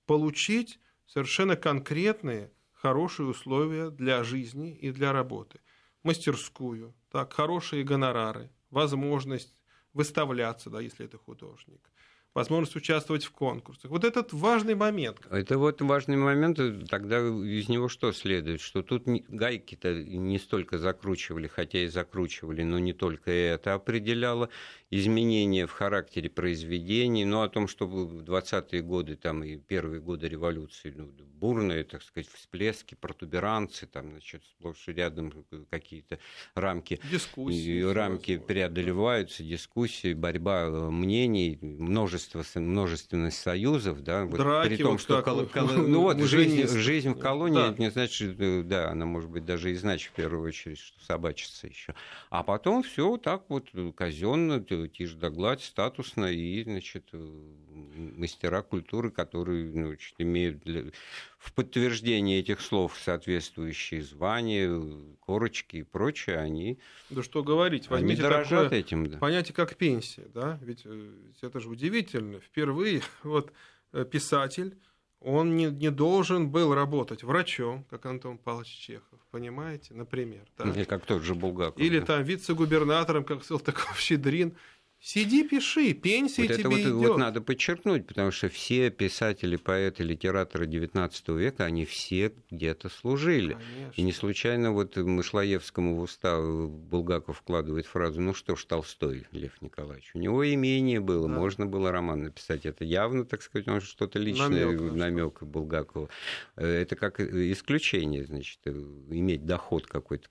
Speaker 2: получить совершенно конкретные хорошие условия для жизни и для работы. Мастерскую, так, хорошие гонорары, возможность выставляться, да, если это художник, возможность участвовать в конкурсах. Вот этот важный момент.
Speaker 1: Это вот важный момент, тогда из него что следует? Что тут гайки-то не столько закручивали, хотя и закручивали, но не только это определяло. Изменения в характере произведений, но о том, что в 20-е годы там, и первые годы революции ну, бурные, так сказать, всплески, протуберанцы, там, значит, сплошь и рядом какие-то рамки, дискуссии, рамки преодолеваются, дискуссии, борьба э, мнений, множество, множественность союзов, да,
Speaker 2: вот, Драки, при том, вот что
Speaker 1: кол- кол- ну вот жизнь, жизнь в колонии, да. это не значит, э, да, она может быть даже и значит в первую очередь, что собачится еще. А потом все так вот казенно, тишь да гладь, статусно, и, значит, мастера культуры, которые ну, значит, имеют для... в подтверждение этих слов соответствующие звания, корочки и прочее, они...
Speaker 2: Да что говорить, возьмите
Speaker 1: они дорожат такое этим,
Speaker 2: да. понятие, как пенсия, да, ведь э, это же удивительно. Впервые вот э, писатель он не, не должен был работать врачом, как Антон Павлович Чехов, понимаете, например.
Speaker 1: Да? Или как тот же Булгаков.
Speaker 2: Или да. там вице-губернатором, как Салтыков-Щедрин. Сиди, пиши, пенсия вот тебе это вот, идет.
Speaker 1: вот надо подчеркнуть, потому что все писатели, поэты, литераторы XIX века, они все где-то служили. Конечно. И не случайно вот Мышлоевскому в устав Булгаков вкладывает фразу «Ну что ж, Толстой, Лев Николаевич, у него имение было, да. можно было роман написать». Это явно, так сказать, он что-то личное, намек, намек Булгакову. Э, это как исключение, значит, иметь доход какой-то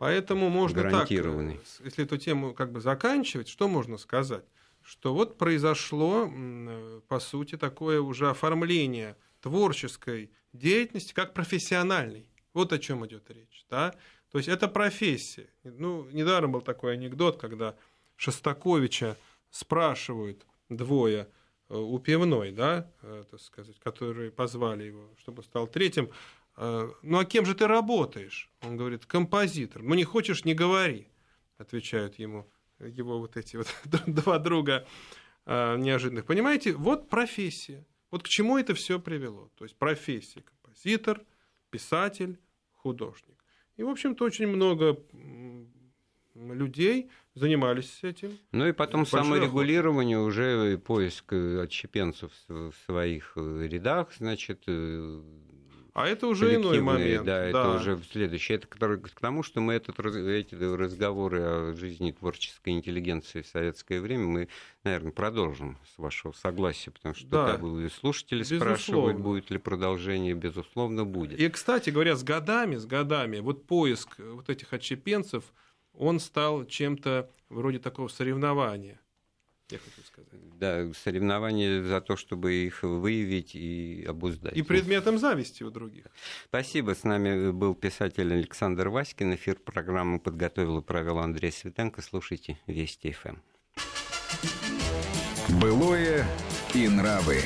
Speaker 2: Поэтому можно так, э, если эту тему как бы заканчивать, что можно сказать? Что вот произошло, э, по сути, такое уже оформление творческой деятельности как профессиональной. Вот о чем идет речь. Да? То есть это профессия. Ну, недаром был такой анекдот, когда Шостаковича спрашивают двое э, у пивной, да, так сказать, которые позвали его, чтобы стал третьим, «А, ну а кем же ты работаешь? Он говорит, композитор. Ну не хочешь, не говори, отвечают ему его вот эти вот два друга а, неожиданных. Понимаете, вот профессия. Вот к чему это все привело. То есть профессия композитор, писатель, художник. И, в общем-то, очень много людей занимались этим.
Speaker 1: Ну и потом Большой саморегулирование, охота. уже поиск отщепенцев в своих э, рядах, значит, э,
Speaker 2: а это уже иной момент.
Speaker 1: Да, да, это уже следующее. Это к тому, что мы этот, эти разговоры о жизни творческой интеллигенции в советское время мы, наверное, продолжим с вашего согласия, потому что да. да, слушатели безусловно. спрашивают, будет ли продолжение, безусловно, будет.
Speaker 2: И, кстати говоря, с годами, с годами, вот поиск вот этих отщепенцев, он стал чем-то вроде такого соревнования я хочу сказать.
Speaker 1: Да, соревнования за то, чтобы их выявить и обуздать.
Speaker 2: И предметом зависти у других.
Speaker 1: Спасибо. С нами был писатель Александр Васькин. Эфир программы подготовил и провел Андрей Светенко. Слушайте Вести ФМ.
Speaker 3: Былое и нравы.